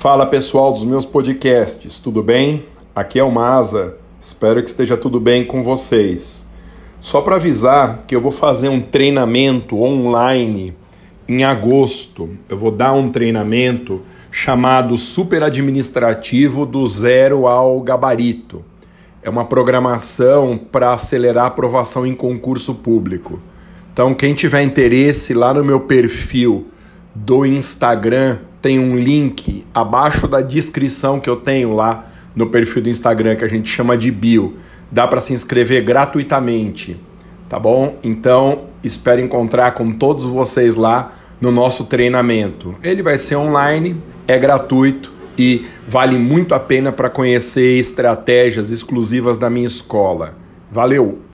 Fala pessoal dos meus podcasts, tudo bem? Aqui é o Maza, espero que esteja tudo bem com vocês. Só para avisar que eu vou fazer um treinamento online em agosto. Eu vou dar um treinamento chamado Super Administrativo do Zero ao Gabarito. É uma programação para acelerar a aprovação em concurso público. Então, quem tiver interesse, lá no meu perfil do Instagram tem um link abaixo da descrição que eu tenho lá no perfil do Instagram que a gente chama de bio. Dá para se inscrever gratuitamente, tá bom? Então, espero encontrar com todos vocês lá no nosso treinamento. Ele vai ser online, é gratuito e vale muito a pena para conhecer estratégias exclusivas da minha escola. Valeu!